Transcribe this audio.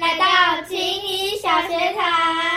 来到青衣小学堂。